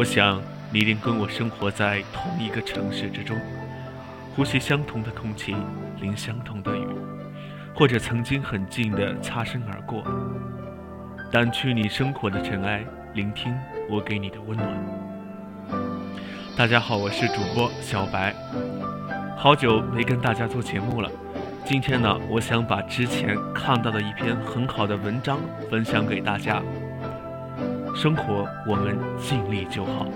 我想你一定跟我生活在同一个城市之中，呼吸相同的空气，淋相同的雨，或者曾经很近的擦身而过。掸去你生活的尘埃，聆听我给你的温暖。大家好，我是主播小白，好久没跟大家做节目了。今天呢，我想把之前看到的一篇很好的文章分享给大家。生活，我们尽力就好。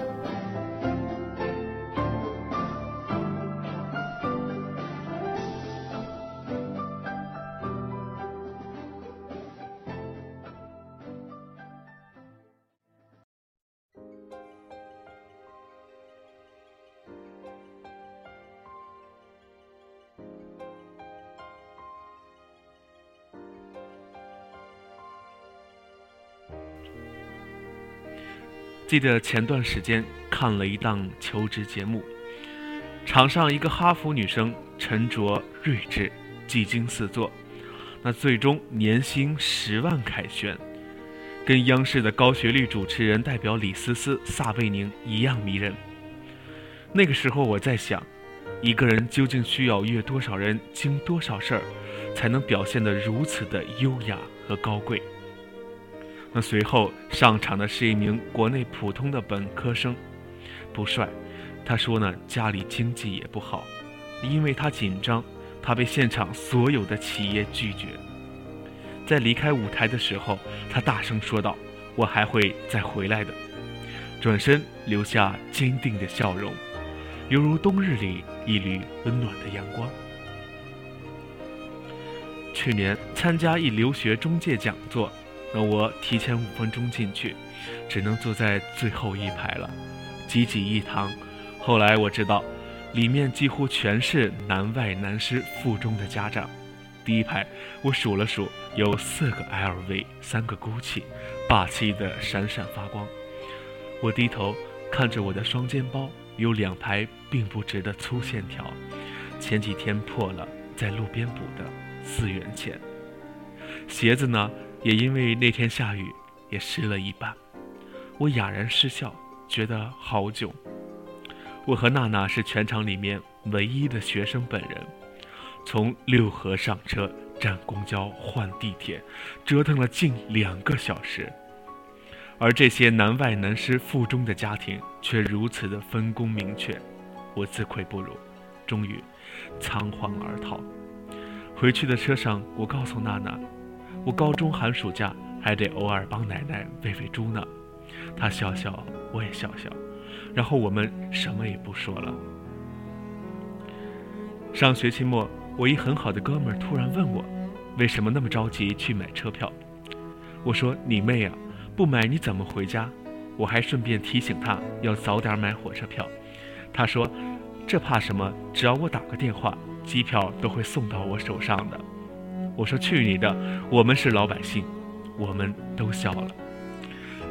记得前段时间看了一档求职节目，场上一个哈佛女生沉着睿智，技惊四座，那最终年薪十万凯旋，跟央视的高学历主持人代表李思思、撒贝宁一样迷人。那个时候我在想，一个人究竟需要阅多少人、经多少事儿，才能表现得如此的优雅和高贵？那随后上场的是一名国内普通的本科生，不帅。他说呢，家里经济也不好，因为他紧张，他被现场所有的企业拒绝。在离开舞台的时候，他大声说道：“我还会再回来的。”转身留下坚定的笑容，犹如冬日里一缕温暖的阳光。去年参加一留学中介讲座。让我提前五分钟进去，只能坐在最后一排了，挤挤一堂。后来我知道，里面几乎全是南外南师附中的家长。第一排我数了数，有四个 LV，三个 GUCCI，霸气的闪闪发光。我低头看着我的双肩包，有两排并不直的粗线条，前几天破了，在路边补的，四元钱。鞋子呢？也因为那天下雨，也湿了一半。我哑然失笑，觉得好囧。我和娜娜是全场里面唯一的学生本人，从六合上车、站公交、换地铁，折腾了近两个小时。而这些南外南师附中的家庭却如此的分工明确，我自愧不如，终于仓皇而逃。回去的车上，我告诉娜娜。我高中寒暑假还得偶尔帮奶奶喂喂猪呢，她笑笑，我也笑笑，然后我们什么也不说了。上学期末，我一很好的哥们突然问我，为什么那么着急去买车票？我说你妹啊，不买你怎么回家？我还顺便提醒他要早点买火车票。他说，这怕什么？只要我打个电话，机票都会送到我手上的。我说去你的！我们是老百姓，我们都笑了。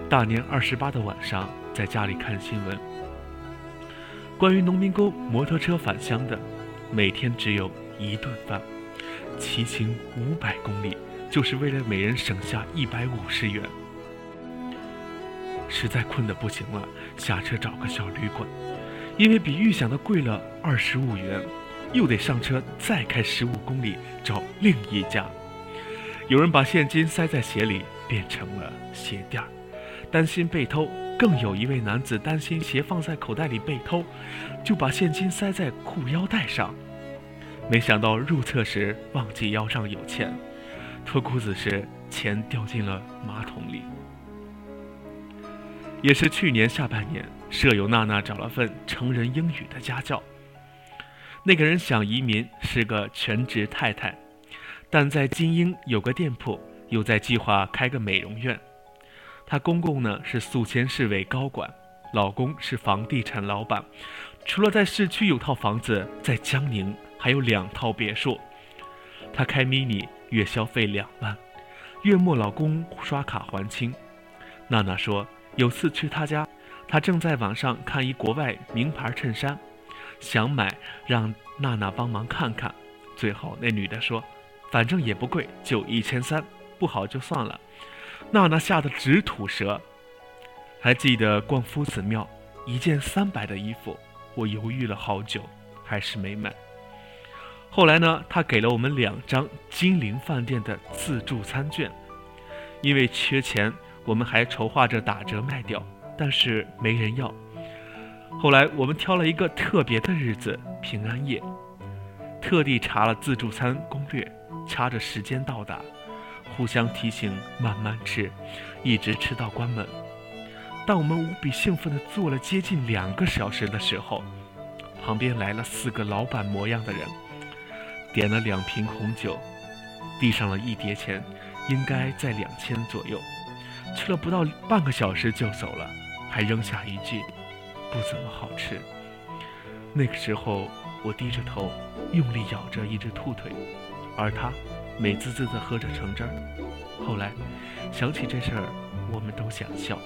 大年二十八的晚上，在家里看新闻，关于农民工摩托车返乡的，每天只有一顿饭，骑行五百公里，就是为了每人省下一百五十元。实在困得不行了，下车找个小旅馆，因为比预想的贵了二十五元。又得上车，再开十五公里找另一家。有人把现金塞在鞋里，变成了鞋垫儿，担心被偷。更有一位男子担心鞋放在口袋里被偷，就把现金塞在裤腰带上。没想到入厕时忘记腰上有钱，脱裤子时钱掉进了马桶里。也是去年下半年，舍友娜娜找了份成人英语的家教。那个人想移民，是个全职太太，但在金鹰有个店铺，又在计划开个美容院。她公公呢是宿迁市委高管，老公是房地产老板，除了在市区有套房子，在江宁还有两套别墅。她开 mini，月消费两万，月末老公刷卡还清。娜娜说，有次去她家，她正在网上看一国外名牌衬衫。想买，让娜娜帮忙看看。最后那女的说：“反正也不贵，就一千三，不好就算了。”娜娜吓得直吐舌。还记得逛夫子庙，一件三百的衣服，我犹豫了好久，还是没买。后来呢，他给了我们两张金陵饭店的自助餐券，因为缺钱，我们还筹划着打折卖掉，但是没人要。后来我们挑了一个特别的日子——平安夜，特地查了自助餐攻略，掐着时间到达，互相提醒慢慢吃，一直吃到关门。当我们无比兴奋地坐了接近两个小时的时候，旁边来了四个老板模样的人。点了两瓶红酒，递上了一叠钱，应该在两千左右。吃了不到半个小时就走了，还扔下一句：“不怎么好吃。”那个时候，我低着头，用力咬着一只兔腿，而他美滋滋地喝着橙汁儿。后来想起这事儿，我们都想笑。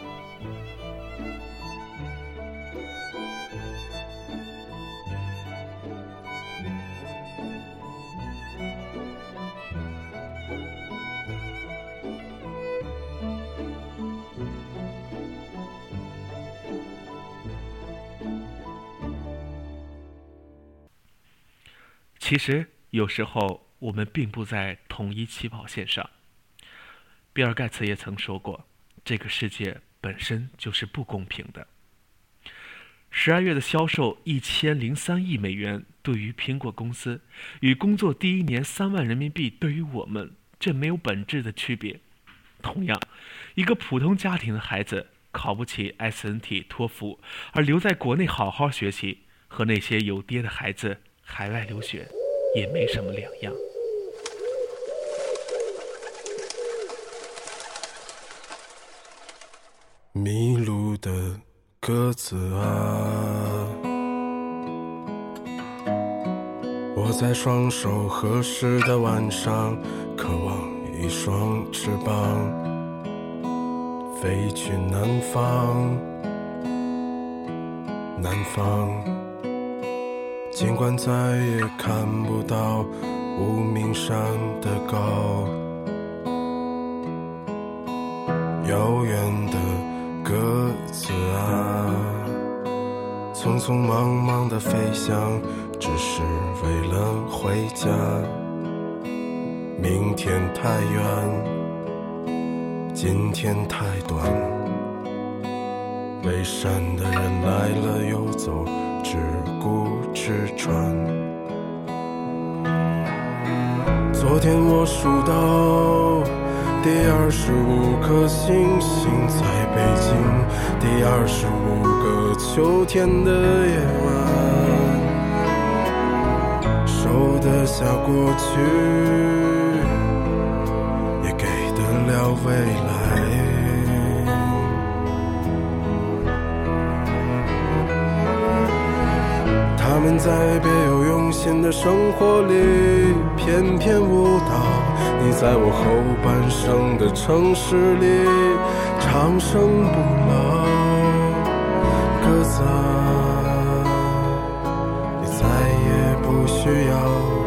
其实有时候我们并不在同一起跑线上。比尔·盖茨也曾说过：“这个世界本身就是不公平的。”十二月的销售一千零三亿美元，对于苹果公司与工作第一年三万人民币，对于我们这没有本质的区别。同样，一个普通家庭的孩子考不起 SNT、托福，而留在国内好好学习，和那些有爹的孩子海外留学。也没什么两样。迷路的鸽子啊，我在双手合十的晚上，渴望一双翅膀，飞去南方，南方。尽管再也看不到无名山的高，遥远的鸽子啊，匆匆忙忙的飞翔，只是为了回家。明天太远，今天太短，背山的人来了又走。只顾吃穿。昨天我数到第二十五颗星星在北京，第二十五个秋天的夜晚，收得下过去，也给得了未来。在别有用心的生活里翩翩舞蹈，你在我后半生的城市里长生不老，鸽子啊，你再也不需要。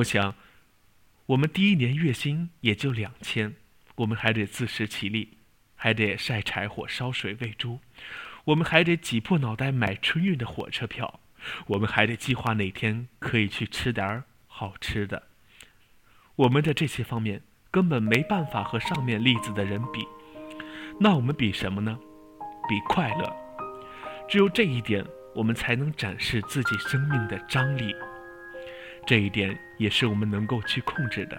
我想，我们第一年月薪也就两千，我们还得自食其力，还得晒柴火、烧水喂猪，我们还得挤破脑袋买春运的火车票，我们还得计划哪天可以去吃点儿好吃的。我们的这些方面根本没办法和上面例子的人比，那我们比什么呢？比快乐。只有这一点，我们才能展示自己生命的张力。这一点也是我们能够去控制的，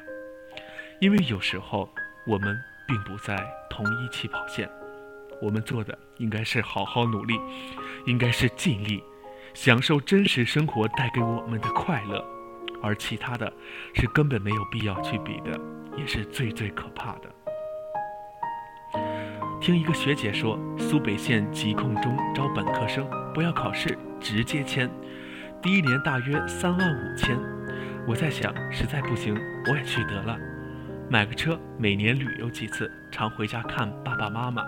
因为有时候我们并不在同一起跑线，我们做的应该是好好努力，应该是尽力享受真实生活带给我们的快乐，而其他的是根本没有必要去比的，也是最最可怕的。听一个学姐说，苏北县疾控中招本科生，不要考试，直接签。第一年大约三万五千，我在想，实在不行，我也去得了，买个车，每年旅游几次，常回家看爸爸妈妈，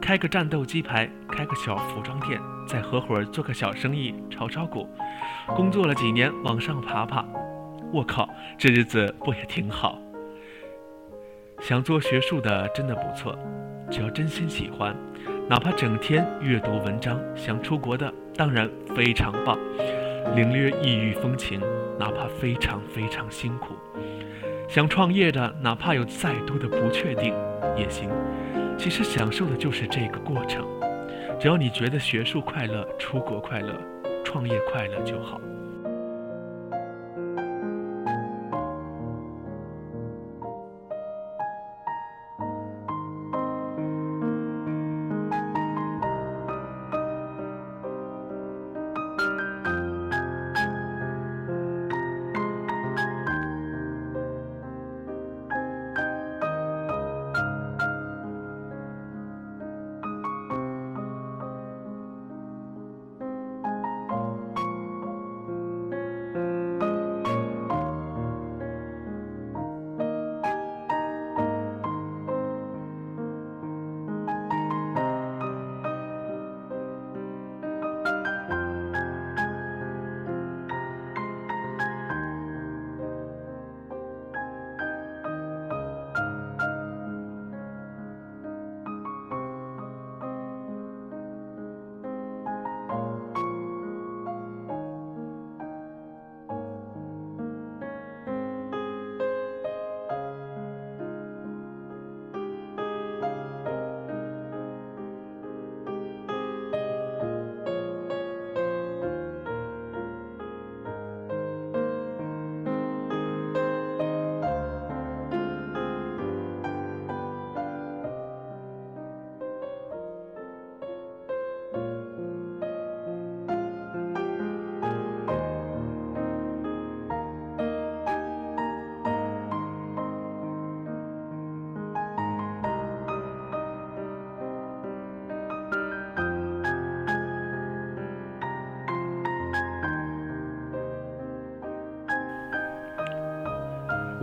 开个战斗机排，开个小服装店，再合伙做个小生意，炒炒股，工作了几年，往上爬爬，我靠，这日子不也挺好？想做学术的真的不错，只要真心喜欢，哪怕整天阅读文章，想出国的当然非常棒。领略异域风情，哪怕非常非常辛苦；想创业的，哪怕有再多的不确定，也行。其实享受的就是这个过程。只要你觉得学术快乐、出国快乐、创业快乐就好。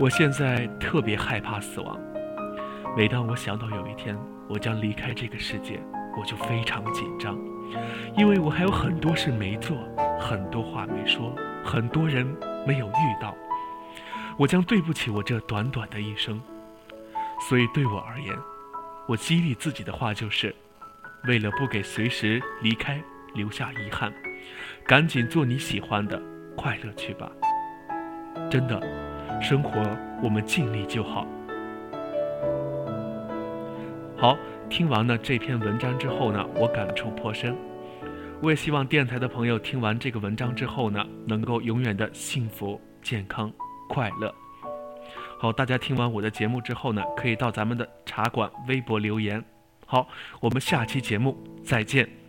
我现在特别害怕死亡。每当我想到有一天我将离开这个世界，我就非常紧张，因为我还有很多事没做，很多话没说，很多人没有遇到。我将对不起我这短短的一生。所以对我而言，我激励自己的话就是：为了不给随时离开留下遗憾，赶紧做你喜欢的，快乐去吧。真的。生活，我们尽力就好。好，听完了这篇文章之后呢，我感触颇深。我也希望电台的朋友听完这个文章之后呢，能够永远的幸福、健康、快乐。好，大家听完我的节目之后呢，可以到咱们的茶馆微博留言。好，我们下期节目再见。